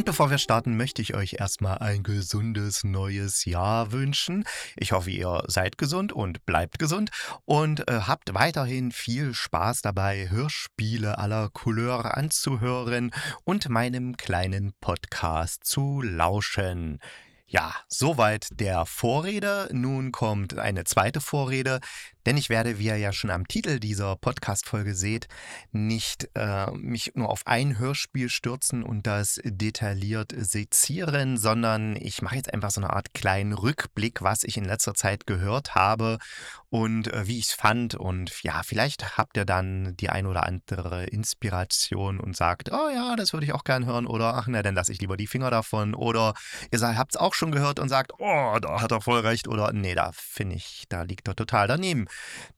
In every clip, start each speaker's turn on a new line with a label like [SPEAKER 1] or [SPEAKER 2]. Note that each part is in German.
[SPEAKER 1] Und bevor wir starten, möchte ich euch erstmal ein gesundes neues Jahr wünschen. Ich hoffe, ihr seid gesund und bleibt gesund und äh, habt weiterhin viel Spaß dabei, Hörspiele aller Couleur anzuhören und meinem kleinen Podcast zu lauschen. Ja, soweit der Vorrede. Nun kommt eine zweite Vorrede, denn ich werde, wie ihr ja schon am Titel dieser Podcast-Folge seht, nicht äh, mich nur auf ein Hörspiel stürzen und das detailliert sezieren, sondern ich mache jetzt einfach so eine Art kleinen Rückblick, was ich in letzter Zeit gehört habe und äh, wie ich es fand. Und ja, vielleicht habt ihr dann die ein oder andere Inspiration und sagt, oh ja, das würde ich auch gern hören. Oder ach ne, dann lasse ich lieber die Finger davon. Oder ihr habt es auch schon gehört und sagt, oh, da hat er voll recht. Oder nee, da finde ich, da liegt er total daneben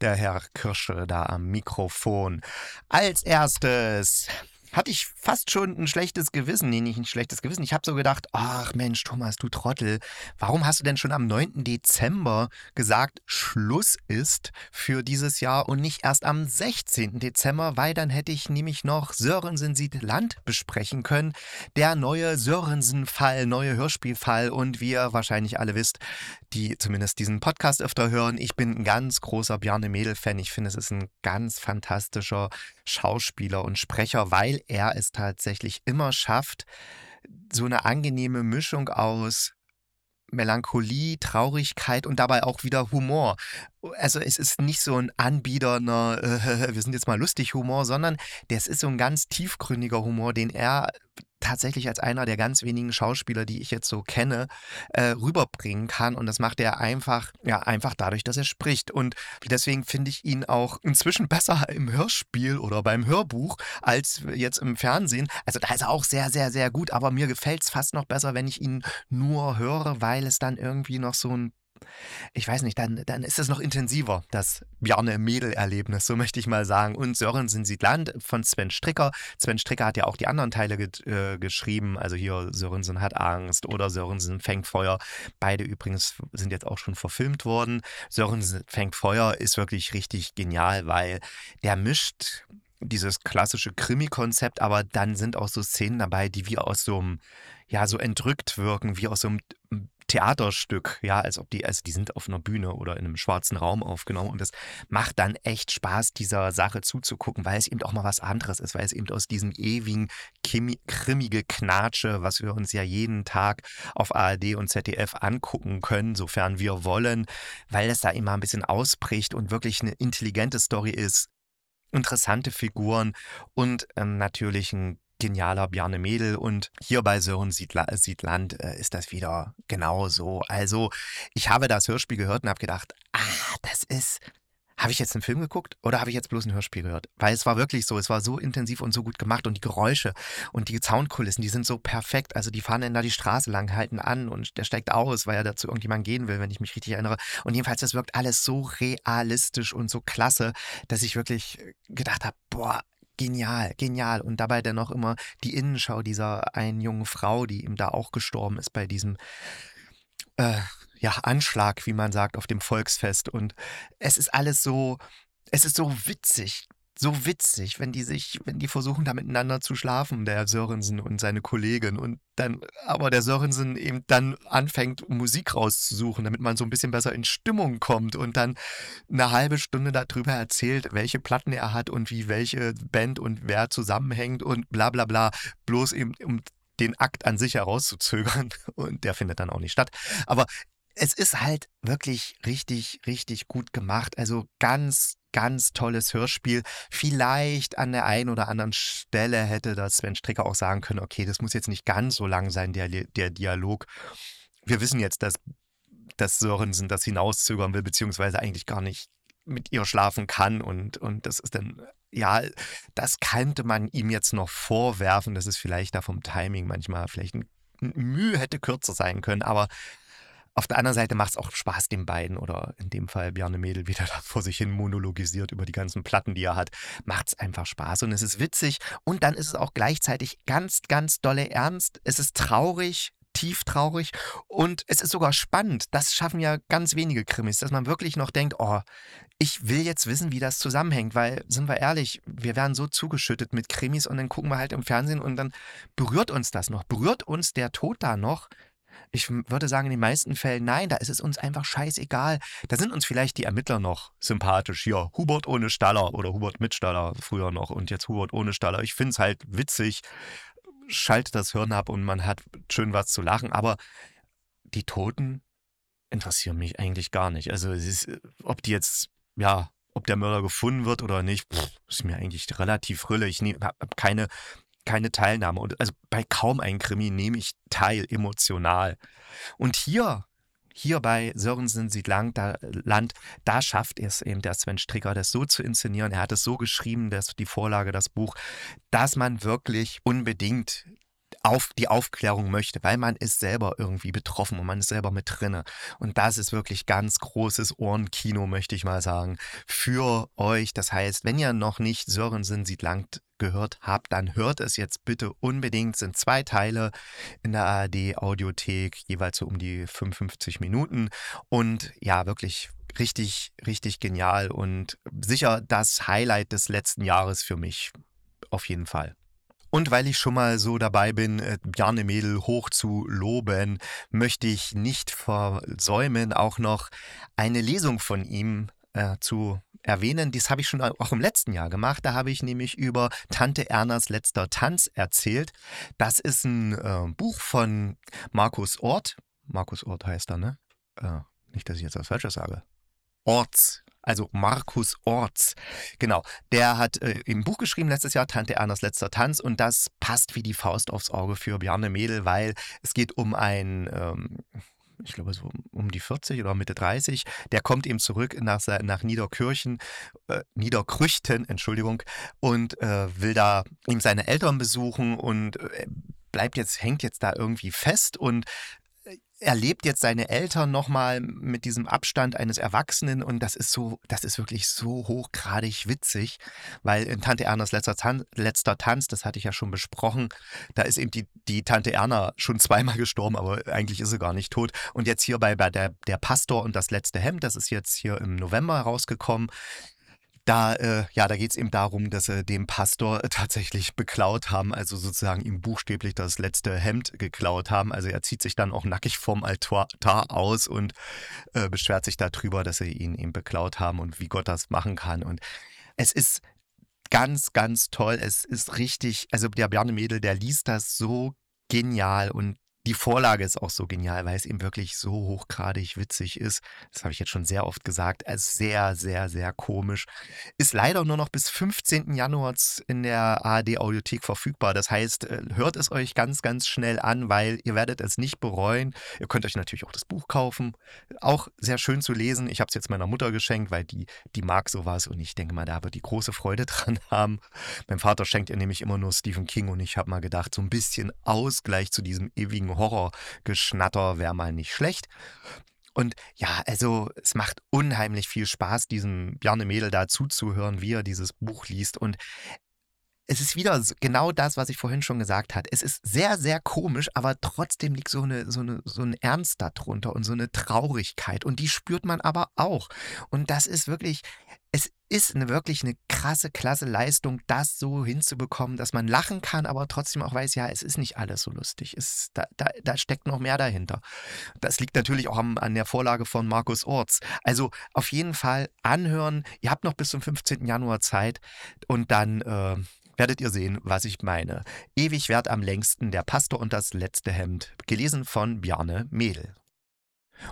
[SPEAKER 1] der Herr Kirsche da am Mikrofon. Als erstes hatte ich fast schon ein schlechtes Gewissen. Nee, nicht ein schlechtes Gewissen. Ich habe so gedacht, ach Mensch, Thomas, du Trottel, warum hast du denn schon am 9. Dezember gesagt, Schluss ist für dieses Jahr und nicht erst am 16. Dezember, weil dann hätte ich nämlich noch Sörensen sieht Land besprechen können. Der neue Sörensen-Fall, neue Hörspielfall und wie ihr wahrscheinlich alle wisst, die zumindest diesen Podcast öfter hören, ich bin ein ganz großer Bjarne Mädel-Fan. Ich finde, es ist ein ganz fantastischer Schauspieler und Sprecher, weil er es tatsächlich immer schafft, so eine angenehme Mischung aus Melancholie, Traurigkeit und dabei auch wieder Humor. Also es ist nicht so ein anbiederner, äh, wir sind jetzt mal lustig Humor, sondern das ist so ein ganz tiefgründiger Humor, den er tatsächlich als einer der ganz wenigen Schauspieler, die ich jetzt so kenne, äh, rüberbringen kann. Und das macht er einfach, ja, einfach dadurch, dass er spricht. Und deswegen finde ich ihn auch inzwischen besser im Hörspiel oder beim Hörbuch als jetzt im Fernsehen. Also da ist er auch sehr, sehr, sehr gut. Aber mir gefällt es fast noch besser, wenn ich ihn nur höre, weil es dann irgendwie noch so ein ich weiß nicht, dann, dann ist es noch intensiver, das Bjarne-Mädel-Erlebnis, so möchte ich mal sagen. Und Sörensen sieht Land von Sven Stricker. Sven Stricker hat ja auch die anderen Teile äh, geschrieben, also hier Sörensen hat Angst oder Sörensen fängt Feuer. Beide übrigens sind jetzt auch schon verfilmt worden. Sörensen fängt Feuer ist wirklich richtig genial, weil der mischt dieses klassische Krimi-Konzept, aber dann sind auch so Szenen dabei, die wie aus so einem, ja, so entrückt wirken, wie aus so einem Theaterstück, ja, als ob die, also die sind auf einer Bühne oder in einem schwarzen Raum aufgenommen und das macht dann echt Spaß, dieser Sache zuzugucken, weil es eben auch mal was anderes ist, weil es eben aus diesem ewigen krimmige Knatsche, was wir uns ja jeden Tag auf ARD und ZDF angucken können, sofern wir wollen, weil es da immer ein bisschen ausbricht und wirklich eine intelligente Story ist, interessante Figuren und ähm, natürlich ein genialer Bjarne Mädel und hier bei Sören Siedland äh, ist das wieder genau so. Also ich habe das Hörspiel gehört und habe gedacht, ah, das ist, habe ich jetzt einen Film geguckt oder habe ich jetzt bloß ein Hörspiel gehört? Weil es war wirklich so, es war so intensiv und so gut gemacht und die Geräusche und die Soundkulissen, die sind so perfekt. Also die fahren dann da die Straße lang, halten an und der steigt aus, weil er dazu irgendjemand gehen will, wenn ich mich richtig erinnere. Und jedenfalls, das wirkt alles so realistisch und so klasse, dass ich wirklich gedacht habe, boah, genial, genial. Und dabei dann noch immer die Innenschau dieser einen jungen Frau, die ihm da auch gestorben ist bei diesem äh, ja, Anschlag, wie man sagt, auf dem Volksfest. Und es ist alles so, es ist so witzig so witzig, wenn die sich, wenn die versuchen, da miteinander zu schlafen, der Sörensen und seine Kollegin. Und dann, aber der Sörensen eben dann anfängt, Musik rauszusuchen, damit man so ein bisschen besser in Stimmung kommt und dann eine halbe Stunde darüber erzählt, welche Platten er hat und wie welche Band und wer zusammenhängt und bla bla bla. Bloß eben, um den Akt an sich herauszuzögern. Und der findet dann auch nicht statt. Aber es ist halt wirklich richtig, richtig gut gemacht. Also ganz, ganz tolles Hörspiel. Vielleicht an der einen oder anderen Stelle hätte das Sven Stricker auch sagen können, okay, das muss jetzt nicht ganz so lang sein, der, der Dialog. Wir wissen jetzt, dass, dass Sörensen das hinauszögern will, beziehungsweise eigentlich gar nicht mit ihr schlafen kann und, und das ist dann, ja, das könnte man ihm jetzt noch vorwerfen, dass es vielleicht da vom Timing manchmal vielleicht ein Mühe hätte kürzer sein können, aber auf der anderen Seite macht es auch Spaß den beiden oder in dem Fall Bjarne Mädel wieder da vor sich hin monologisiert über die ganzen Platten, die er hat. Macht es einfach Spaß und es ist witzig und dann ist es auch gleichzeitig ganz, ganz dolle Ernst. Es ist traurig, tief traurig und es ist sogar spannend. Das schaffen ja ganz wenige Krimis, dass man wirklich noch denkt, oh, ich will jetzt wissen, wie das zusammenhängt, weil, sind wir ehrlich, wir werden so zugeschüttet mit Krimis und dann gucken wir halt im Fernsehen und dann berührt uns das noch, berührt uns der Tod da noch. Ich würde sagen, in den meisten Fällen nein, da ist es uns einfach scheißegal. Da sind uns vielleicht die Ermittler noch sympathisch. Hier, Hubert ohne Staller oder Hubert mit Staller früher noch und jetzt Hubert ohne Staller. Ich finde es halt witzig, schaltet das Hirn ab und man hat schön was zu lachen. Aber die Toten interessieren mich eigentlich gar nicht. Also es ist, ob die jetzt, ja, ob der Mörder gefunden wird oder nicht, pff, ist mir eigentlich relativ rille. Ich habe keine, keine Teilnahme. Und also bei kaum einem Krimi nehme ich teil emotional. Und hier hier bei Sörensen sieht Land, da, Land, da schafft es eben der Sven Stricker, das so zu inszenieren. Er hat es so geschrieben, dass die Vorlage, das Buch, dass man wirklich unbedingt auf die Aufklärung möchte, weil man ist selber irgendwie betroffen und man ist selber mit drinne. Und das ist wirklich ganz großes Ohrenkino, möchte ich mal sagen, für euch. Das heißt, wenn ihr noch nicht Sörensen sieht Land gehört habt, dann hört es jetzt bitte unbedingt. Es sind zwei Teile in der ARD Audiothek, jeweils so um die 55 Minuten. Und ja, wirklich richtig, richtig genial und sicher das Highlight des letzten Jahres für mich. Auf jeden Fall. Und weil ich schon mal so dabei bin, äh, Bjarne Mädel hoch zu loben, möchte ich nicht versäumen, auch noch eine Lesung von ihm äh, zu erwähnen. Dies habe ich schon auch im letzten Jahr gemacht. Da habe ich nämlich über Tante Ernas letzter Tanz erzählt. Das ist ein äh, Buch von Markus Ort. Markus Ort heißt er, ne? Äh, nicht, dass ich jetzt was Falsches sage. Orts also Markus Orts. Genau, der hat äh, im Buch geschrieben letztes Jahr, Tante Ernas letzter Tanz, und das passt wie die Faust aufs Auge für Bjarne Mädel, weil es geht um ein. Ähm, ich glaube so um die 40 oder Mitte 30, der kommt eben zurück nach, nach Niederkirchen, äh, Niederkrüchten, Entschuldigung, und äh, will da ihm seine Eltern besuchen und äh, bleibt jetzt, hängt jetzt da irgendwie fest und erlebt jetzt seine Eltern nochmal mit diesem Abstand eines Erwachsenen und das ist so, das ist wirklich so hochgradig witzig, weil in Tante Ernas letzter, Tan letzter Tanz, das hatte ich ja schon besprochen, da ist eben die, die Tante Erna schon zweimal gestorben, aber eigentlich ist sie gar nicht tot. Und jetzt hier bei, bei der, der Pastor und das letzte Hemd, das ist jetzt hier im November rausgekommen. Da, äh, ja, da geht es eben darum, dass sie dem Pastor äh, tatsächlich beklaut haben, also sozusagen ihm buchstäblich das letzte Hemd geklaut haben. Also er zieht sich dann auch nackig vom Altar aus und äh, beschwert sich darüber, dass sie ihn eben beklaut haben und wie Gott das machen kann. Und es ist ganz, ganz toll. Es ist richtig, also der Bjarne Mädel, der liest das so genial und die Vorlage ist auch so genial, weil es eben wirklich so hochgradig witzig ist. Das habe ich jetzt schon sehr oft gesagt. Es ist sehr, sehr, sehr komisch. Ist leider nur noch bis 15. Januar in der ARD Audiothek verfügbar. Das heißt, äh, hört es euch ganz, ganz schnell an, weil ihr werdet es nicht bereuen. Ihr könnt euch natürlich auch das Buch kaufen. Auch sehr schön zu lesen. Ich habe es jetzt meiner Mutter geschenkt, weil die, die mag sowas und ich denke mal, da wird die große Freude dran haben. Mein Vater schenkt ihr nämlich immer nur Stephen King und ich habe mal gedacht, so ein bisschen Ausgleich zu diesem ewigen Horrorgeschnatter wäre mal nicht schlecht. Und ja, also es macht unheimlich viel Spaß, diesem Bjarne Mädel da zuzuhören, wie er dieses Buch liest. Und es ist wieder genau das, was ich vorhin schon gesagt habe. Es ist sehr, sehr komisch, aber trotzdem liegt so, eine, so, eine, so ein Ernst darunter und so eine Traurigkeit. Und die spürt man aber auch. Und das ist wirklich, es ist eine, wirklich eine krasse, klasse Leistung, das so hinzubekommen, dass man lachen kann, aber trotzdem auch weiß, ja, es ist nicht alles so lustig. Es, da, da, da steckt noch mehr dahinter. Das liegt natürlich auch am, an der Vorlage von Markus Orts. Also auf jeden Fall anhören. Ihr habt noch bis zum 15. Januar Zeit und dann äh, werdet ihr sehen, was ich meine. Ewig wert am längsten, der Pastor und das letzte Hemd. Gelesen von Bjarne Mädel.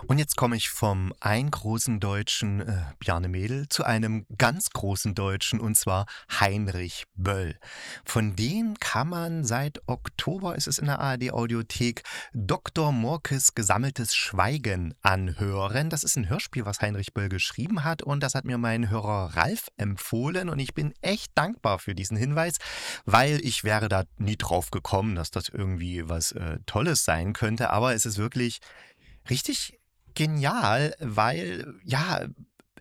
[SPEAKER 1] Und jetzt komme ich vom ein großen Deutschen äh, Bjarne Mädel zu einem ganz großen Deutschen und zwar Heinrich Böll. Von dem kann man seit Oktober, ist es in der ARD Audiothek, Dr. Morkes gesammeltes Schweigen anhören. Das ist ein Hörspiel, was Heinrich Böll geschrieben hat und das hat mir mein Hörer Ralf empfohlen und ich bin echt dankbar für diesen Hinweis, weil ich wäre da nie drauf gekommen, dass das irgendwie was äh, Tolles sein könnte, aber es ist wirklich richtig genial, weil, ja,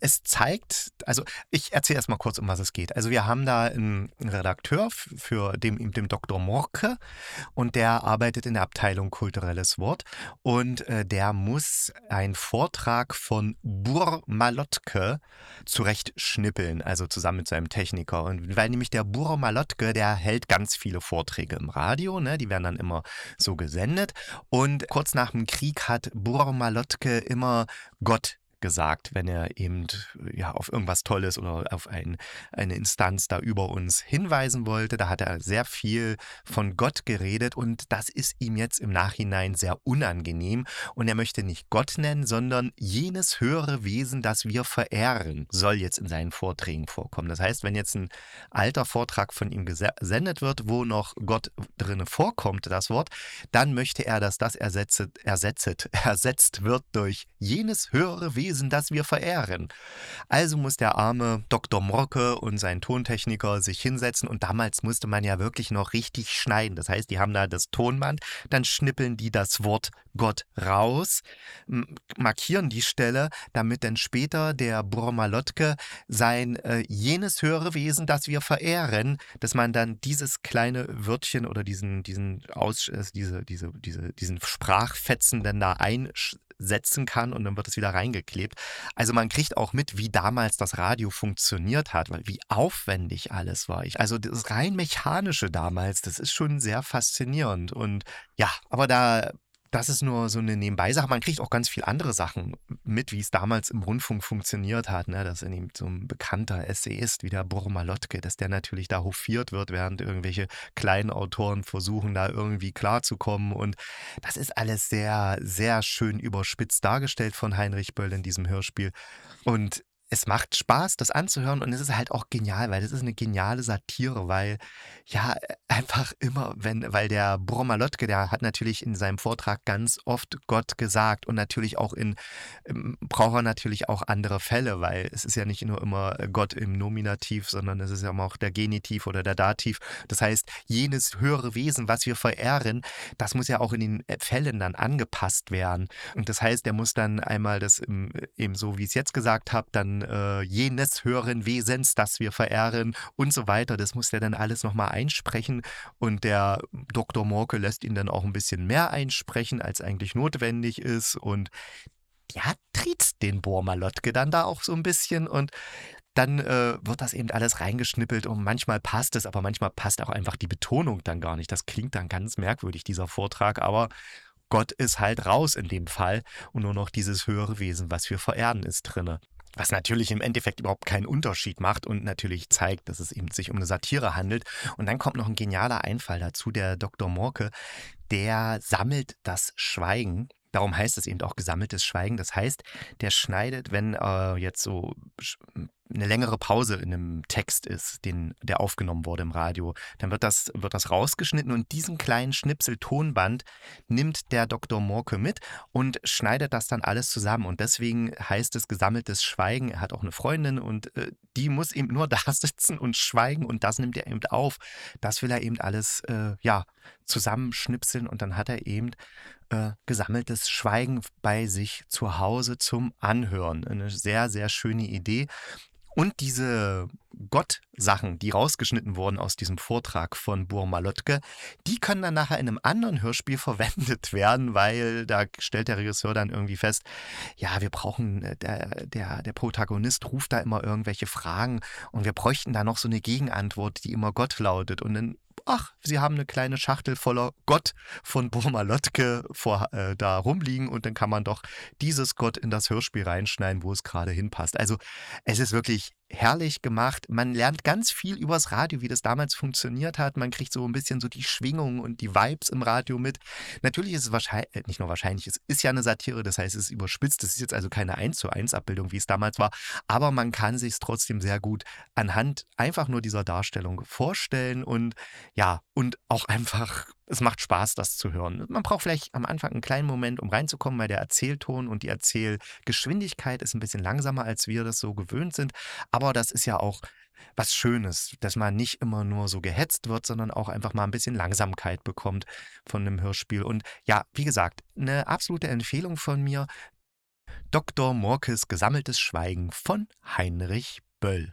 [SPEAKER 1] es zeigt, also ich erzähle erst mal kurz, um was es geht. Also wir haben da einen Redakteur für dem, dem Dr. Morke und der arbeitet in der Abteilung Kulturelles Wort und äh, der muss einen Vortrag von Bur Malotke zurechtschnippeln, also zusammen mit seinem Techniker. Und weil nämlich der Bur Malotke, der hält ganz viele Vorträge im Radio, ne? die werden dann immer so gesendet. Und kurz nach dem Krieg hat Bur Malotke immer Gott gesagt, wenn er eben ja, auf irgendwas Tolles oder auf ein, eine Instanz da über uns hinweisen wollte. Da hat er sehr viel von Gott geredet und das ist ihm jetzt im Nachhinein sehr unangenehm. Und er möchte nicht Gott nennen, sondern jenes höhere Wesen, das wir verehren, soll jetzt in seinen Vorträgen vorkommen. Das heißt, wenn jetzt ein alter Vortrag von ihm gesendet wird, wo noch Gott drinne vorkommt, das Wort, dann möchte er, dass das ersetzt, ersetzt, ersetzt wird durch jenes höhere Wesen, Wesen, das wir verehren. Also muss der arme Dr. Morke und sein Tontechniker sich hinsetzen und damals musste man ja wirklich noch richtig schneiden. Das heißt, die haben da das Tonband, dann schnippeln die das Wort Gott raus, markieren die Stelle, damit dann später der Brommalotke sein äh, jenes höhere Wesen, das wir verehren, dass man dann dieses kleine Wörtchen oder diesen, diesen Aus, äh, diese, diese, diese, diesen Sprachfetzen dann da einschreibt setzen kann und dann wird es wieder reingeklebt. Also man kriegt auch mit, wie damals das Radio funktioniert hat, weil wie aufwendig alles war. Also das rein mechanische damals, das ist schon sehr faszinierend und ja, aber da das ist nur so eine Nebenbeisache. Man kriegt auch ganz viel andere Sachen mit, wie es damals im Rundfunk funktioniert hat. Ne? Dass in ihm so ein bekannter Essayist wie der Burmalotke, dass der natürlich da hofiert wird, während irgendwelche kleinen Autoren versuchen, da irgendwie klarzukommen. Und das ist alles sehr, sehr schön überspitzt dargestellt von Heinrich Böll in diesem Hörspiel. Und es macht Spaß, das anzuhören und es ist halt auch genial, weil es ist eine geniale Satire, weil ja einfach immer, wenn, weil der Bromalotke, der hat natürlich in seinem Vortrag ganz oft Gott gesagt und natürlich auch in, ähm, braucht er natürlich auch andere Fälle, weil es ist ja nicht nur immer Gott im Nominativ, sondern es ist ja auch der Genitiv oder der Dativ. Das heißt, jenes höhere Wesen, was wir verehren, das muss ja auch in den Fällen dann angepasst werden. Und das heißt, der muss dann einmal das eben so, wie ich es jetzt gesagt habe, dann äh, jenes höheren Wesens, das wir verehren und so weiter. Das muss er dann alles nochmal einsprechen und der Dr. Morke lässt ihn dann auch ein bisschen mehr einsprechen, als eigentlich notwendig ist und ja, triezt den Bohrmalotke dann da auch so ein bisschen und dann äh, wird das eben alles reingeschnippelt und manchmal passt es, aber manchmal passt auch einfach die Betonung dann gar nicht. Das klingt dann ganz merkwürdig, dieser Vortrag, aber Gott ist halt raus in dem Fall und nur noch dieses höhere Wesen, was wir verehren, ist drinne. Was natürlich im Endeffekt überhaupt keinen Unterschied macht und natürlich zeigt, dass es eben sich um eine Satire handelt. Und dann kommt noch ein genialer Einfall dazu. Der Dr. Morke, der sammelt das Schweigen Darum heißt es eben auch gesammeltes Schweigen. Das heißt, der schneidet, wenn äh, jetzt so eine längere Pause in einem Text ist, den, der aufgenommen wurde im Radio, dann wird das, wird das rausgeschnitten und diesen kleinen Schnipsel Tonband nimmt der Dr. Morke mit und schneidet das dann alles zusammen. Und deswegen heißt es gesammeltes Schweigen. Er hat auch eine Freundin und äh, die muss eben nur da sitzen und schweigen und das nimmt er eben auf. Das will er eben alles äh, ja, zusammenschnipseln und dann hat er eben äh, gesammeltes Schweigen bei sich zu Hause zum Anhören. Eine sehr, sehr schöne Idee. Und diese Gott-Sachen, die rausgeschnitten wurden aus diesem Vortrag von Burmalotke, die können dann nachher in einem anderen Hörspiel verwendet werden, weil da stellt der Regisseur dann irgendwie fest, ja, wir brauchen, äh, der, der, der Protagonist ruft da immer irgendwelche Fragen und wir bräuchten da noch so eine Gegenantwort, die immer Gott lautet. Und dann ach, sie haben eine kleine Schachtel voller Gott von Burma Lotke vor, äh, da rumliegen und dann kann man doch dieses Gott in das Hörspiel reinschneiden, wo es gerade hinpasst. Also es ist wirklich herrlich gemacht. Man lernt ganz viel übers Radio, wie das damals funktioniert hat. Man kriegt so ein bisschen so die Schwingungen und die Vibes im Radio mit. Natürlich ist es wahrscheinlich, äh, nicht nur wahrscheinlich, es ist ja eine Satire, das heißt, es ist überspitzt. Es ist jetzt also keine 1 zu 1 Abbildung, wie es damals war. Aber man kann sich es trotzdem sehr gut anhand einfach nur dieser Darstellung vorstellen und ja, und auch einfach es macht Spaß, das zu hören. Man braucht vielleicht am Anfang einen kleinen Moment, um reinzukommen, weil der Erzählton und die Erzählgeschwindigkeit ist ein bisschen langsamer, als wir das so gewöhnt sind. Aber das ist ja auch was Schönes, dass man nicht immer nur so gehetzt wird, sondern auch einfach mal ein bisschen Langsamkeit bekommt von einem Hörspiel. Und ja, wie gesagt, eine absolute Empfehlung von mir. Dr. Morkes Gesammeltes Schweigen von Heinrich Böll.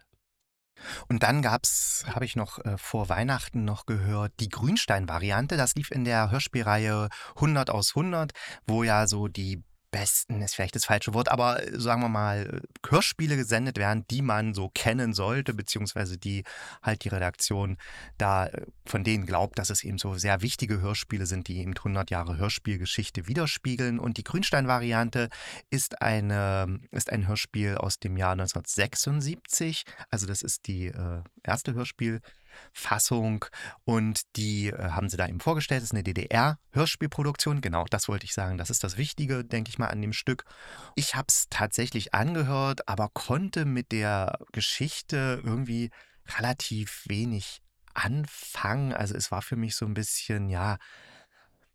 [SPEAKER 1] Und dann gab's, habe ich noch äh, vor Weihnachten noch gehört, die Grünstein-Variante. Das lief in der Hörspielreihe 100 aus 100, wo ja so die besten ist vielleicht das falsche Wort, aber äh, sagen wir mal, Hörspiele gesendet werden, die man so kennen sollte, beziehungsweise die halt die Redaktion da äh, von denen glaubt, dass es eben so sehr wichtige Hörspiele sind, die eben 100 Jahre Hörspielgeschichte widerspiegeln. Und die Grünstein-Variante ist, eine, ist ein Hörspiel aus dem Jahr 1976. Also das ist die äh, erste Hörspiel. Fassung und die äh, haben sie da eben vorgestellt. Das ist eine DDR-Hörspielproduktion. Genau, das wollte ich sagen. Das ist das Wichtige, denke ich mal, an dem Stück. Ich habe es tatsächlich angehört, aber konnte mit der Geschichte irgendwie relativ wenig anfangen. Also es war für mich so ein bisschen, ja,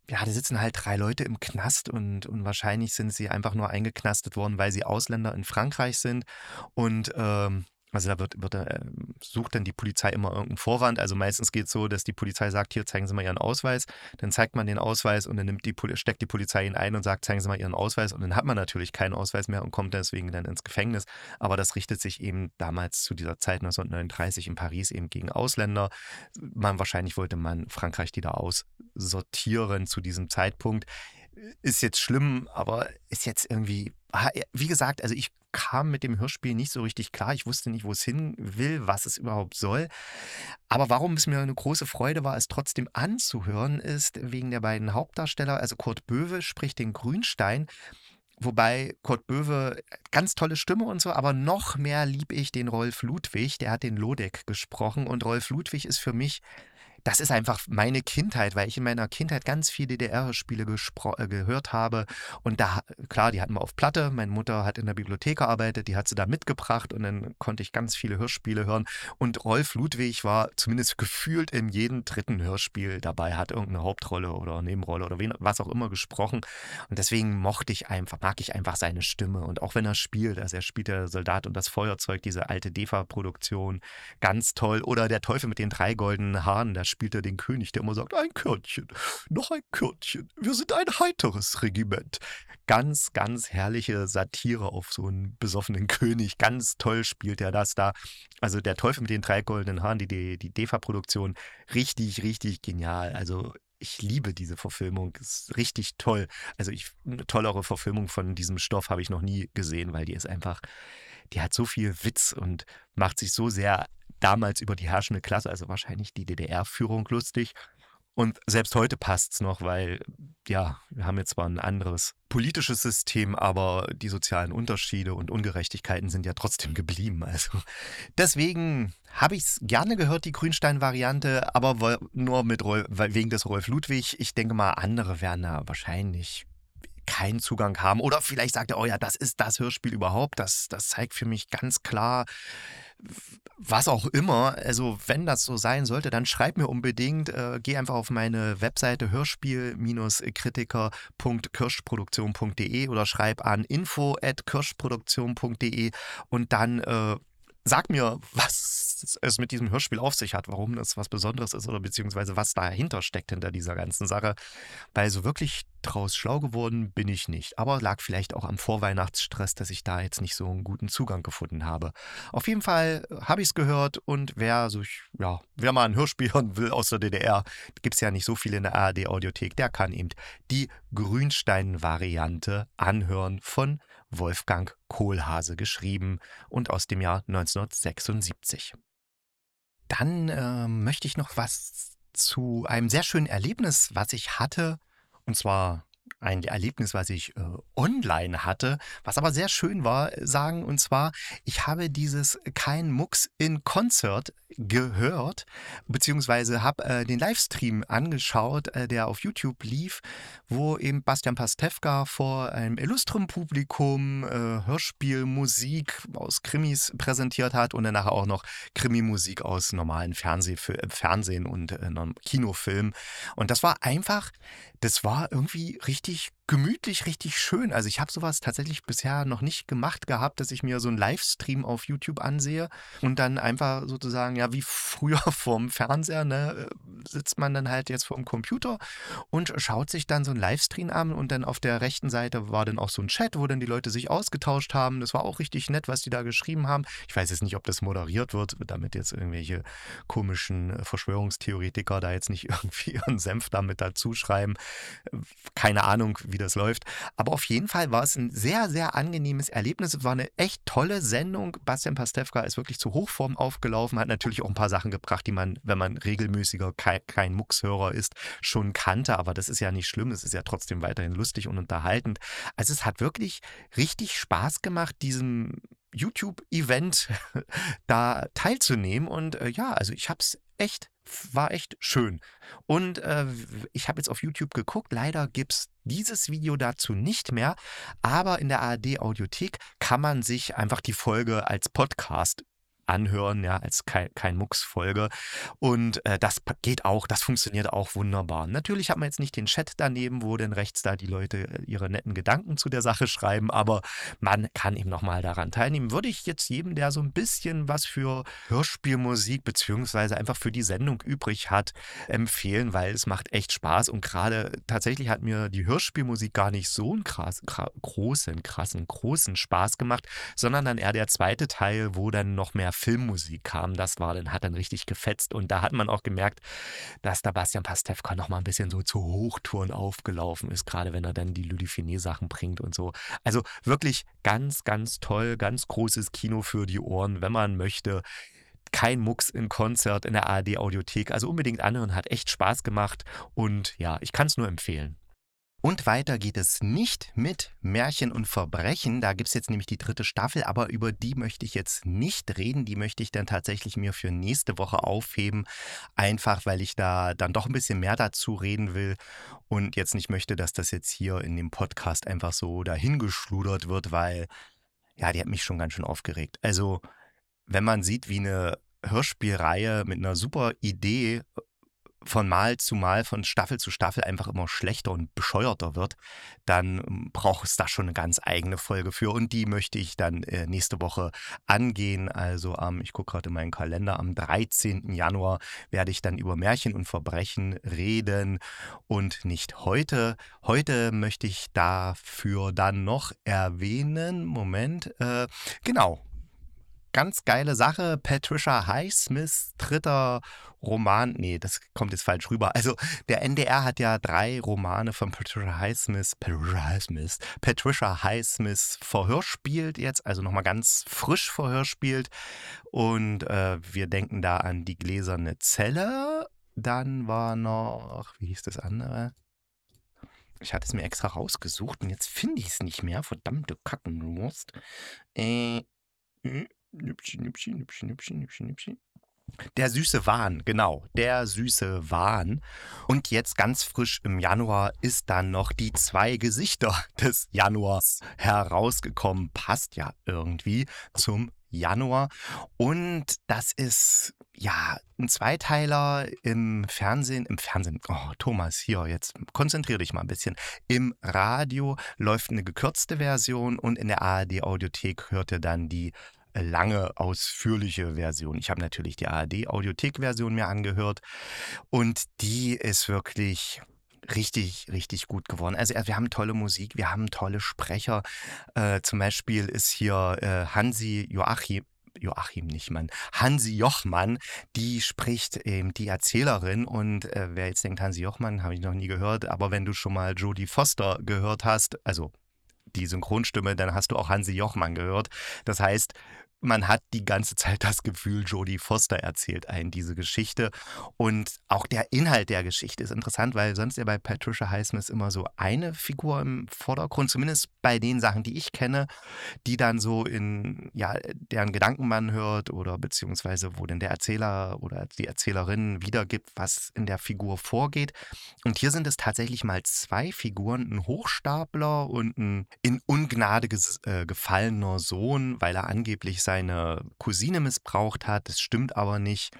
[SPEAKER 1] ja, da sitzen halt drei Leute im Knast und, und wahrscheinlich sind sie einfach nur eingeknastet worden, weil sie Ausländer in Frankreich sind. Und ähm, also da wird, wird äh, sucht dann die Polizei immer irgendeinen Vorwand. Also meistens geht es so, dass die Polizei sagt, hier zeigen Sie mal Ihren Ausweis. Dann zeigt man den Ausweis und dann nimmt die, steckt die Polizei ihn ein und sagt, zeigen Sie mal Ihren Ausweis. Und dann hat man natürlich keinen Ausweis mehr und kommt deswegen dann ins Gefängnis. Aber das richtet sich eben damals zu dieser Zeit 1939 in Paris eben gegen Ausländer. Man wahrscheinlich wollte man Frankreich die da aussortieren zu diesem Zeitpunkt ist jetzt schlimm, aber ist jetzt irgendwie, wie gesagt, also ich kam mit dem Hörspiel nicht so richtig klar. Ich wusste nicht, wo es hin will, was es überhaupt soll. Aber warum es mir eine große Freude war, es trotzdem anzuhören, ist wegen der beiden Hauptdarsteller. Also Kurt Böwe spricht den Grünstein. Wobei Kurt Böwe, ganz tolle Stimme und so, aber noch mehr lieb ich den Rolf Ludwig. Der hat den Lodek gesprochen und Rolf Ludwig ist für mich das ist einfach meine Kindheit, weil ich in meiner Kindheit ganz viele DDR-Spiele äh, gehört habe. Und da, klar, die hatten wir auf Platte. Meine Mutter hat in der Bibliothek gearbeitet, die hat sie da mitgebracht und dann konnte ich ganz viele Hörspiele hören. Und Rolf Ludwig war zumindest gefühlt in jedem dritten Hörspiel dabei, hat irgendeine Hauptrolle oder Nebenrolle oder wen, was auch immer gesprochen. Und deswegen mochte ich einfach, mag ich einfach seine Stimme. Und auch wenn er spielt, also er spielt der Soldat und das Feuerzeug, diese alte DEFA-Produktion, ganz toll. Oder der Teufel mit den drei goldenen Haaren, da spielt er den König, der immer sagt, ein Körnchen, noch ein Körnchen, wir sind ein heiteres Regiment. Ganz, ganz herrliche Satire auf so einen besoffenen König. Ganz toll spielt er das da. Also der Teufel mit den drei goldenen Haaren, die, die, die DEFA-Produktion, richtig, richtig genial. Also ich liebe diese Verfilmung. Ist richtig toll. Also ich, eine tollere Verfilmung von diesem Stoff habe ich noch nie gesehen, weil die ist einfach, die hat so viel Witz und macht sich so sehr damals über die herrschende Klasse, also wahrscheinlich die DDR-Führung lustig. Und selbst heute passt es noch, weil, ja, wir haben jetzt zwar ein anderes politisches System, aber die sozialen Unterschiede und Ungerechtigkeiten sind ja trotzdem geblieben. Also deswegen habe ich es gerne gehört, die Grünstein-Variante, aber nur mit Rolf, wegen des Rolf Ludwig. Ich denke mal, andere werden da wahrscheinlich keinen Zugang haben. Oder vielleicht sagt er, oh ja, das ist das Hörspiel überhaupt. Das, das zeigt für mich ganz klar, was auch immer, also wenn das so sein sollte, dann schreib mir unbedingt, äh, geh einfach auf meine Webseite hörspiel-kritiker.kirschproduktion.de oder schreib an info@kirschproduktion.de und dann äh, sag mir, was es mit diesem Hörspiel auf sich hat, warum das was Besonderes ist oder beziehungsweise was dahinter steckt hinter dieser ganzen Sache. Weil so wirklich draus schlau geworden bin ich nicht. Aber lag vielleicht auch am Vorweihnachtsstress, dass ich da jetzt nicht so einen guten Zugang gefunden habe. Auf jeden Fall habe ich es gehört und wer so, ja, wer mal ein Hörspiel hören will aus der DDR, gibt es ja nicht so viel in der ARD-Audiothek, der kann eben die Grünstein-Variante anhören von Wolfgang Kohlhase geschrieben und aus dem Jahr 1976. Dann äh, möchte ich noch was zu einem sehr schönen Erlebnis, was ich hatte, und zwar ein Erlebnis, was ich äh, online hatte, was aber sehr schön war, sagen. Und zwar, ich habe dieses Kein Mucks in Konzert gehört, beziehungsweise habe äh, den Livestream angeschaut, äh, der auf YouTube lief, wo eben Bastian Pastewka vor einem illustren Publikum äh, Hörspielmusik aus Krimis präsentiert hat und danach auch noch Krimimusik aus normalen Fernseh Fernsehen und äh, Kinofilmen. Und das war einfach, das war irgendwie richtig gemütlich, richtig schön. Also, ich habe sowas tatsächlich bisher noch nicht gemacht gehabt, dass ich mir so 'n Livestream auf YouTube ansehe und dann einfach sozusagen, ja, wie früher vorm Fernseher, ne, äh, sitzt man dann halt jetzt vorm Computer und schaut sich dann so 'n Livestream an und dann auf der rechten Seite war dann auch so 'n Chat, wo dann die Leute sich ausgetauscht haben. Das war auch richtig nett, was die da geschrieben haben. Ich weiß jetzt nicht, ob das moderiert wird, damit jetzt irgendwelche komischen äh, Verschwörungstheoretiker da jetzt nicht irgendwie ihren Senf da mit dazuschreiben. Äh, keine Ahnung, wie das läuft. Aber auf jeden Fall war es ein sehr, sehr angenehmes Erlebnis. Es war eine echt tolle Sendung. Bastian Pastewka ist wirklich zu Hochform aufgelaufen, hat natürlich auch ein paar Sachen gebracht, die man, wenn man regelmäßiger kein, kein Muckshörer ist, schon kannte. Aber das ist ja nicht schlimm. Es ist ja trotzdem weiterhin lustig und unterhaltend. Also es hat wirklich richtig Spaß gemacht, diesem YouTube-Event da teilzunehmen. Und äh, ja, also ich habe es echt war echt schön. Und äh, ich habe jetzt auf YouTube geguckt, leider gibt es dieses Video dazu nicht mehr, aber in der ARD Audiothek kann man sich einfach die Folge als Podcast anhören, ja, als kein, kein Mucks-Folge. Und äh, das geht auch, das funktioniert auch wunderbar. Natürlich hat man jetzt nicht den Chat daneben, wo dann rechts da die Leute äh, ihre netten Gedanken zu der Sache schreiben, aber man kann eben nochmal daran teilnehmen. Würde ich jetzt jedem, der so ein bisschen was für Hörspielmusik beziehungsweise einfach für die Sendung übrig hat, empfehlen, weil es macht echt Spaß und gerade tatsächlich hat mir die Hörspielmusik gar nicht so einen krass, großen, krassen, großen Spaß gemacht, sondern dann eher der zweite Teil, wo dann noch mehr Filmmusik kam, das war dann, hat dann richtig gefetzt. Und da hat man auch gemerkt, dass da Bastian Pastewka noch mal ein bisschen so zu Hochtouren aufgelaufen ist, gerade wenn er dann die Ludifine-Sachen bringt und so. Also wirklich ganz, ganz toll, ganz großes Kino für die Ohren, wenn man möchte kein Mucks in Konzert in der ARD Audiothek. Also unbedingt anhören, hat echt Spaß gemacht und ja, ich kann es nur empfehlen. Und weiter geht es nicht mit Märchen und Verbrechen. Da gibt es jetzt nämlich die dritte Staffel, aber über die möchte ich jetzt nicht reden. Die möchte ich dann tatsächlich mir für nächste Woche aufheben. Einfach weil ich da dann doch ein bisschen mehr dazu reden will und jetzt nicht möchte, dass das jetzt hier in dem Podcast einfach so dahingeschludert wird, weil ja, die hat mich schon ganz schön aufgeregt. Also, wenn man sieht, wie eine Hörspielreihe mit einer super Idee von Mal zu Mal, von Staffel zu Staffel einfach immer schlechter und bescheuerter wird, dann ähm, braucht es da schon eine ganz eigene Folge für. Und die möchte ich dann äh, nächste Woche angehen. Also am, ich gucke gerade in meinen Kalender, am 13. Januar werde ich dann über Märchen und Verbrechen reden und nicht heute. Heute möchte ich dafür dann noch erwähnen, Moment, äh, genau, ganz geile Sache. Patricia Highsmiths dritter Roman, nee, das kommt jetzt falsch rüber. Also der NDR hat ja drei Romane von Patricia Highsmith, Patricia Highsmith, Patricia Highsmith verhörspielt jetzt, also nochmal ganz frisch verhörspielt. Und äh, wir denken da an die gläserne Zelle. Dann war noch, wie hieß das andere? Ich hatte es mir extra rausgesucht und jetzt finde ich es nicht mehr. Verdammte Kackenwurst. Äh, Nüppchen, Nüppchen, Nüppchen, Nüppchen, Nüppchen, Nüppchen. Der süße Wahn, genau, der süße Wahn. Und jetzt ganz frisch im Januar ist dann noch die zwei Gesichter des Januars herausgekommen. Passt ja irgendwie zum Januar. Und das ist ja ein Zweiteiler im Fernsehen. Im Fernsehen, oh Thomas, hier, jetzt konzentrier dich mal ein bisschen. Im Radio läuft eine gekürzte Version und in der ARD Audiothek hört ihr dann die lange, ausführliche Version. Ich habe natürlich die ARD-Audiothek-Version mir angehört und die ist wirklich richtig, richtig gut geworden. Also wir haben tolle Musik, wir haben tolle Sprecher. Äh, zum Beispiel ist hier äh, Hansi Joachim, Joachim nicht, Mann. Hansi Jochmann, die spricht eben die Erzählerin und äh, wer jetzt denkt, Hansi Jochmann, habe ich noch nie gehört, aber wenn du schon mal Jodie Foster gehört hast, also die Synchronstimme, dann hast du auch Hansi Jochmann gehört. Das heißt, man hat die ganze Zeit das Gefühl, Jodie Foster erzählt einen diese Geschichte. Und auch der Inhalt der Geschichte ist interessant, weil sonst ja bei Patricia Highsmith immer so eine Figur im Vordergrund, zumindest bei den Sachen, die ich kenne, die dann so in, ja, deren Gedanken man hört oder beziehungsweise wo denn der Erzähler oder die Erzählerin wiedergibt, was in der Figur vorgeht. Und hier sind es tatsächlich mal zwei Figuren, ein Hochstapler und ein in Ungnade äh, gefallener Sohn, weil er angeblich sein seine Cousine missbraucht hat. Das stimmt aber nicht.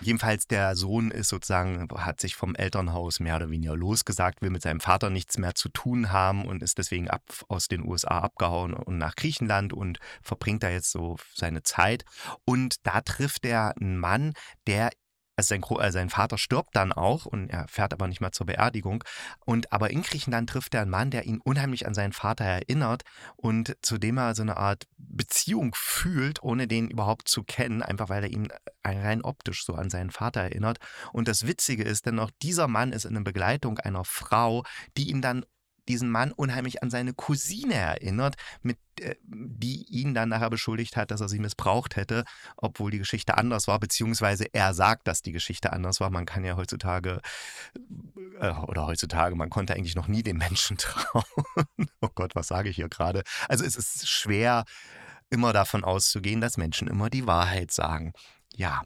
[SPEAKER 1] Jedenfalls der Sohn ist sozusagen, hat sich vom Elternhaus mehr oder weniger losgesagt, will mit seinem Vater nichts mehr zu tun haben und ist deswegen ab, aus den USA abgehauen und nach Griechenland und verbringt da jetzt so seine Zeit. Und da trifft er einen Mann, der also sein, äh, sein, Vater stirbt dann auch und er fährt aber nicht mehr zur Beerdigung. Und aber in Griechenland trifft er einen Mann, der ihn unheimlich an seinen Vater erinnert und zu dem er so eine Art Beziehung fühlt, ohne den überhaupt zu kennen, einfach weil er ihn rein optisch so an seinen Vater erinnert. Und das Witzige ist denn auch, dieser Mann ist in Begleitung einer Frau, die ihn dann diesen Mann unheimlich an seine Cousine erinnert, mit, äh, die ihn dann nachher beschuldigt hat, dass er sie missbraucht hätte, obwohl die Geschichte anders war, beziehungsweise er sagt, dass die Geschichte anders war. Man kann ja heutzutage, äh, oder heutzutage, man konnte eigentlich noch nie den Menschen trauen. oh Gott, was sage ich hier gerade? Also es ist schwer, immer davon auszugehen, dass Menschen immer die Wahrheit sagen. Ja,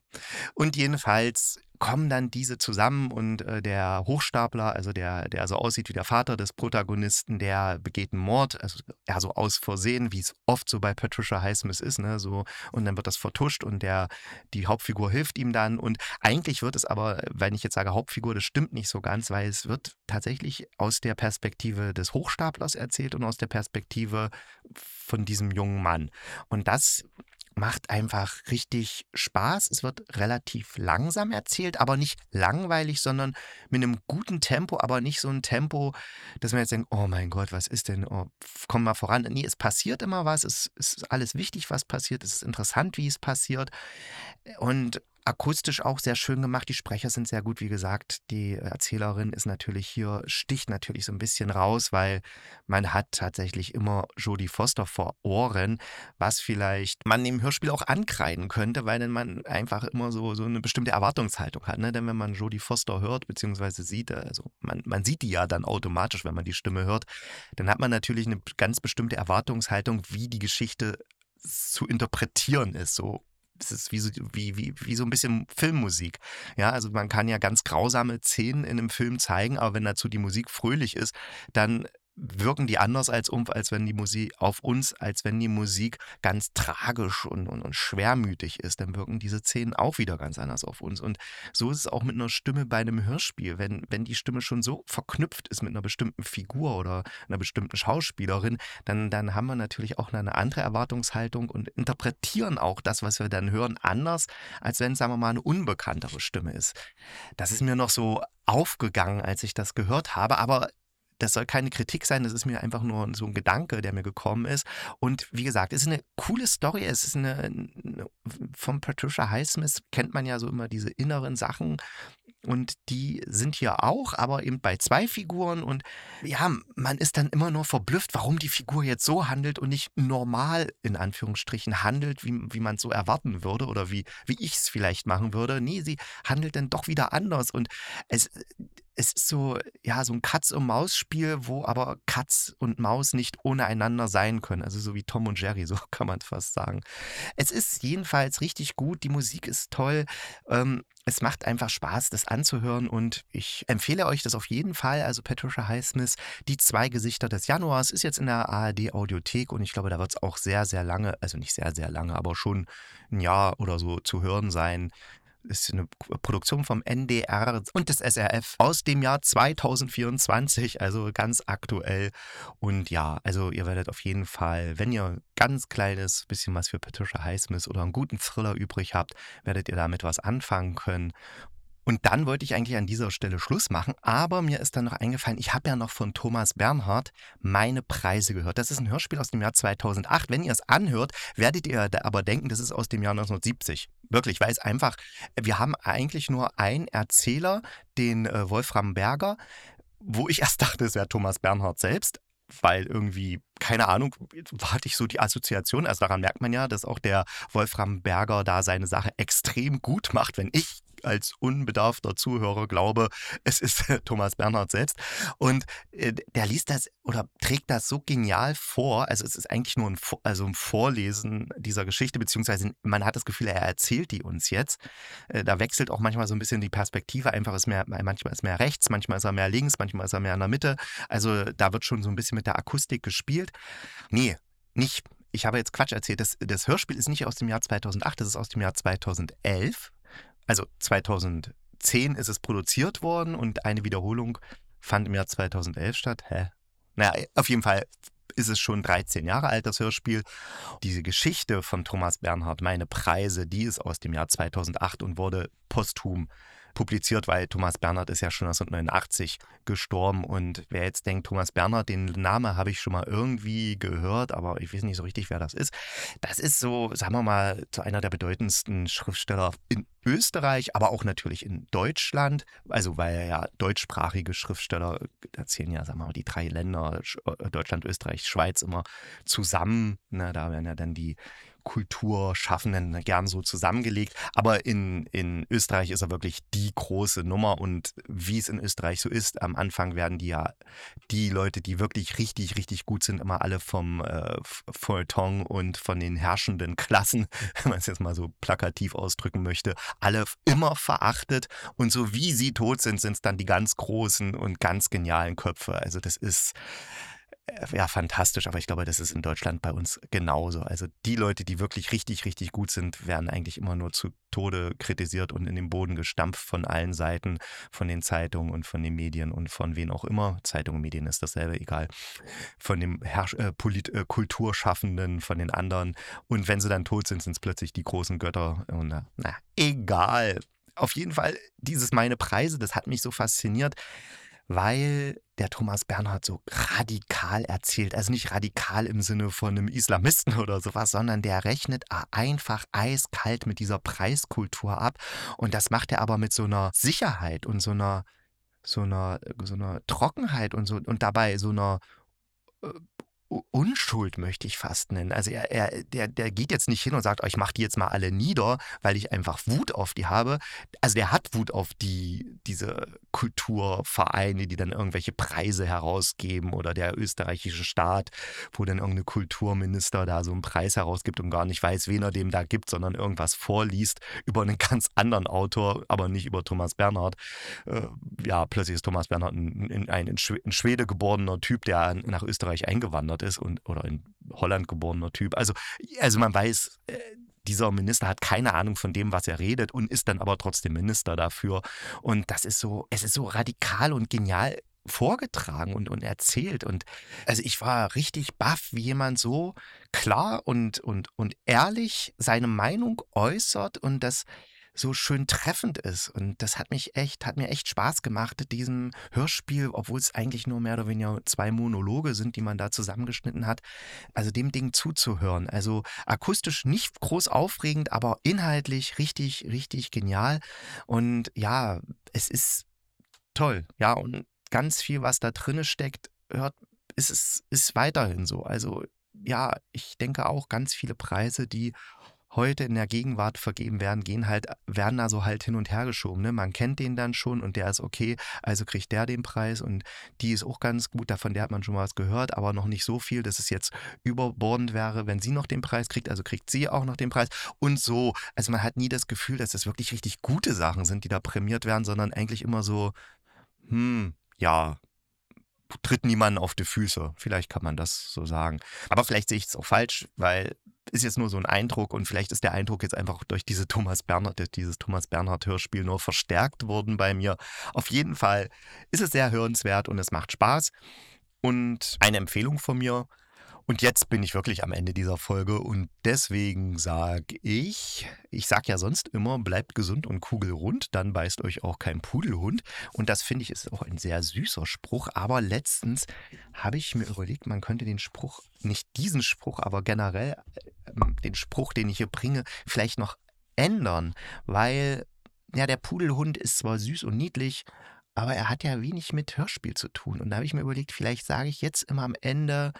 [SPEAKER 1] und jedenfalls kommen dann diese zusammen und äh, der Hochstapler, also der, der so aussieht wie der Vater des Protagonisten, der begeht einen Mord, also ja so aus Versehen, wie es oft so bei Patricia Highsmith ist, ne, so und dann wird das vertuscht und der die Hauptfigur hilft ihm dann und eigentlich wird es aber, wenn ich jetzt sage Hauptfigur, das stimmt nicht so ganz, weil es wird tatsächlich aus der Perspektive des Hochstaplers erzählt und aus der Perspektive von diesem jungen Mann. Und das macht einfach richtig Spaß. Es wird relativ langsam erzählt, aber nicht langweilig, sondern mit einem guten Tempo, aber nicht so ein Tempo, dass man jetzt denkt, oh mein Gott, was ist denn, oh, komm mal voran. Nee, es passiert immer was, es ist alles wichtig, was passiert, es ist interessant, wie es passiert. Und akustisch auch sehr schön gemacht. Die Sprecher sind sehr gut, wie gesagt. Die Erzählerin ist natürlich hier, sticht natürlich so ein bisschen raus, weil man hat tatsächlich immer Jodie Foster vor Ohren, was vielleicht man im Hörspiel auch ankreiden könnte, weil man einfach immer so, so eine bestimmte Erwartungshaltung hat. Ne? Denn wenn man Jodie Foster hört, beziehungsweise sieht, also man, man sieht die ja dann automatisch, wenn man die Stimme hört, dann hat man natürlich eine ganz bestimmte Erwartungshaltung, wie die Geschichte zu interpretieren ist. So es ist wie so, wie, wie, wie so ein bisschen Filmmusik. Ja, also man kann ja ganz grausame Szenen in einem Film zeigen, aber wenn dazu die Musik fröhlich ist, dann wirken die anders als um, als wenn die Musik auf uns, als wenn die Musik ganz tragisch und, und, und schwermütig ist, dann wirken diese Szenen auch wieder ganz anders auf uns. Und so ist es auch mit einer Stimme bei einem Hörspiel. Wenn, wenn die Stimme schon so verknüpft ist mit einer bestimmten Figur oder einer bestimmten Schauspielerin, dann, dann haben wir natürlich auch eine andere Erwartungshaltung und interpretieren auch das, was wir dann hören, anders, als wenn, sagen wir mal, eine unbekanntere Stimme ist. Das ist mir noch so aufgegangen, als ich das gehört habe, aber das soll keine Kritik sein, das ist mir einfach nur so ein Gedanke, der mir gekommen ist. Und wie gesagt, es ist eine coole Story. Es ist eine, eine von Patricia Highsmith kennt man ja so immer diese inneren Sachen. Und die sind hier auch, aber eben bei zwei Figuren. Und ja, man ist dann immer nur verblüfft, warum die Figur jetzt so handelt und nicht normal in Anführungsstrichen handelt, wie, wie man es so erwarten würde oder wie, wie ich es vielleicht machen würde. Nee, sie handelt dann doch wieder anders. Und es, es ist so, ja, so ein Katz-und-Maus-Spiel, wo aber Katz und Maus nicht ohne einander sein können. Also so wie Tom und Jerry, so kann man fast sagen. Es ist jedenfalls richtig gut, die Musik ist toll. Ähm, es macht einfach Spaß, das anzuhören und ich empfehle euch das auf jeden Fall. Also Patricia Highsmith, die zwei Gesichter des Januars, ist jetzt in der ARD Audiothek und ich glaube, da wird es auch sehr, sehr lange, also nicht sehr, sehr lange, aber schon ein Jahr oder so zu hören sein ist eine Produktion vom NDR und des SRF aus dem Jahr 2024, also ganz aktuell. Und ja, also ihr werdet auf jeden Fall, wenn ihr ganz kleines bisschen was für Patricia Highsmith oder einen guten Thriller übrig habt, werdet ihr damit was anfangen können. Und dann wollte ich eigentlich an dieser Stelle Schluss machen, aber mir ist dann noch eingefallen, ich habe ja noch von Thomas Bernhard meine Preise gehört. Das ist ein Hörspiel aus dem Jahr 2008. Wenn ihr es anhört, werdet ihr aber denken, das ist aus dem Jahr 1970. Wirklich, weil es einfach, wir haben eigentlich nur einen Erzähler, den äh, Wolfram Berger, wo ich erst dachte, es wäre Thomas Bernhard selbst, weil irgendwie, keine Ahnung, hatte ich so die Assoziation. Also daran merkt man ja, dass auch der Wolfram Berger da seine Sache extrem gut macht, wenn ich als unbedarfter Zuhörer glaube, es ist Thomas Bernhard selbst. Und äh, der liest das oder trägt das so genial vor. Also es ist eigentlich nur ein, also ein Vorlesen dieser Geschichte, beziehungsweise man hat das Gefühl, er erzählt die uns jetzt. Äh, da wechselt auch manchmal so ein bisschen die Perspektive. Einfach ist mehr, manchmal ist mehr rechts, manchmal ist er mehr links, manchmal ist er mehr in der Mitte. Also da wird schon so ein bisschen mit der Akustik gespielt. Nee, nicht. Ich habe jetzt Quatsch erzählt. Das, das Hörspiel ist nicht aus dem Jahr 2008, das ist aus dem Jahr 2011 also 2010 ist es produziert worden und eine Wiederholung fand im Jahr 2011 statt. Hä? Naja, auf jeden Fall ist es schon 13 Jahre alt, das Hörspiel. Diese Geschichte von Thomas Bernhard, meine Preise, die ist aus dem Jahr 2008 und wurde posthum publiziert, weil Thomas Bernhard ist ja schon 1989 gestorben. Und wer jetzt denkt, Thomas Bernhard, den Namen habe ich schon mal irgendwie gehört, aber ich weiß nicht so richtig, wer das ist. Das ist so, sagen wir mal, zu einer der bedeutendsten Schriftsteller in Österreich, aber auch natürlich in Deutschland. Also weil ja deutschsprachige Schriftsteller erzählen ja, sagen wir mal, die drei Länder, äh, Deutschland, Österreich, Schweiz immer zusammen. Ne, da werden ja dann die Kulturschaffenden gern so zusammengelegt. Aber in, in Österreich ist er wirklich die große Nummer und wie es in Österreich so ist, am Anfang werden die ja die Leute, die wirklich richtig, richtig gut sind, immer alle vom äh, Feuilleton und von den herrschenden Klassen, wenn man es jetzt mal so plakativ ausdrücken möchte, alle immer verachtet. Und so wie sie tot sind, sind es dann die ganz großen und ganz genialen Köpfe. Also das ist ja, fantastisch, aber ich glaube, das ist in Deutschland bei uns genauso. Also die Leute, die wirklich richtig, richtig gut sind, werden eigentlich immer nur zu Tode kritisiert und in den Boden gestampft von allen Seiten, von den Zeitungen und von den Medien und von wen auch immer. Zeitungen, Medien ist dasselbe, egal. Von dem Herrsch äh, Polit äh, Kulturschaffenden, von den anderen. Und wenn sie dann tot sind, sind es plötzlich die großen Götter. Und na, na egal. Auf jeden Fall, dieses Meine Preise, das hat mich so fasziniert weil der Thomas Bernhard so radikal erzählt. Also nicht radikal im Sinne von einem Islamisten oder sowas, sondern der rechnet einfach eiskalt mit dieser Preiskultur ab. Und das macht er aber mit so einer Sicherheit und so einer, so einer, so einer Trockenheit und so und dabei so einer äh, Unschuld möchte ich fast nennen. Also er, er, der, der geht jetzt nicht hin und sagt, oh, ich mache die jetzt mal alle nieder, weil ich einfach Wut auf die habe. Also der hat Wut auf die, diese Kulturvereine, die dann irgendwelche Preise herausgeben oder der österreichische Staat, wo dann irgendeine Kulturminister da so einen Preis herausgibt und gar nicht weiß, wen er dem da gibt, sondern irgendwas vorliest über einen ganz anderen Autor, aber nicht über Thomas Bernhard. Äh, ja, plötzlich ist Thomas Bernhard ein, ein in Schwede geborener Typ, der nach Österreich eingewandert ist und oder in Holland geborener Typ. Also, also man weiß, äh, dieser Minister hat keine Ahnung von dem, was er redet und ist dann aber trotzdem Minister dafür. Und das ist so, es ist so radikal und genial vorgetragen und, und erzählt. Und also ich war richtig baff, wie jemand so klar und, und, und ehrlich seine Meinung äußert und das so schön treffend ist. Und das hat mich echt, hat mir echt Spaß gemacht, diesem Hörspiel, obwohl es eigentlich nur mehr oder weniger zwei Monologe sind, die man da zusammengeschnitten hat, also dem Ding zuzuhören. Also akustisch nicht groß aufregend, aber inhaltlich richtig, richtig genial. Und ja, es ist toll. Ja, und ganz viel, was da drinne steckt, hört, ist es ist weiterhin so. Also ja, ich denke auch ganz viele Preise, die heute in der Gegenwart vergeben werden, gehen halt, werden also halt hin und her geschoben. Ne? Man kennt den dann schon und der ist okay, also kriegt der den Preis und die ist auch ganz gut, davon der hat man schon mal was gehört, aber noch nicht so viel, dass es jetzt überbordend wäre, wenn sie noch den Preis kriegt, also kriegt sie auch noch den Preis und so. Also man hat nie das Gefühl, dass das wirklich richtig gute Sachen sind, die da prämiert werden, sondern eigentlich immer so, hm, ja, tritt niemand auf die Füße. Vielleicht kann man das so sagen. Aber vielleicht sehe ich es auch falsch, weil ist jetzt nur so ein Eindruck und vielleicht ist der Eindruck jetzt einfach durch diese Thomas Bernhard, dieses Thomas Bernhard Hörspiel nur verstärkt worden bei mir. Auf jeden Fall ist es sehr hörenswert und es macht Spaß. Und eine Empfehlung von mir, und jetzt bin ich wirklich am Ende dieser Folge und deswegen sage ich, ich sage ja sonst immer, bleibt gesund und kugelrund, dann beißt euch auch kein Pudelhund. Und das finde ich ist auch ein sehr süßer Spruch. Aber letztens habe ich mir überlegt, man könnte den Spruch, nicht diesen Spruch, aber generell äh, den Spruch, den ich hier bringe, vielleicht noch ändern, weil ja, der Pudelhund ist zwar süß und niedlich, aber er hat ja wenig mit Hörspiel zu tun. Und da habe ich mir überlegt, vielleicht sage ich jetzt immer am Ende,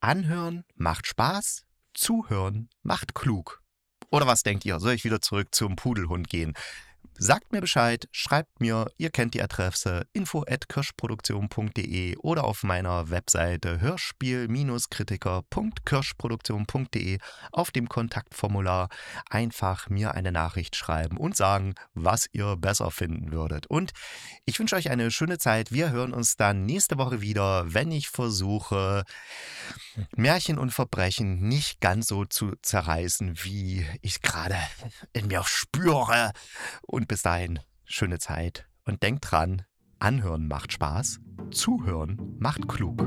[SPEAKER 1] Anhören macht Spaß, zuhören macht klug. Oder was denkt ihr? Soll ich wieder zurück zum Pudelhund gehen? Sagt mir Bescheid, schreibt mir, ihr kennt die Adresse info@kirschproduktion.de oder auf meiner Webseite hörspiel-kritiker.kirschproduktion.de auf dem Kontaktformular einfach mir eine Nachricht schreiben und sagen, was ihr besser finden würdet. Und ich wünsche euch eine schöne Zeit. Wir hören uns dann nächste Woche wieder, wenn ich versuche Märchen und Verbrechen nicht ganz so zu zerreißen, wie ich gerade in mir spüre. Und bis dahin, schöne Zeit. Und denkt dran, anhören macht Spaß, zuhören macht klug.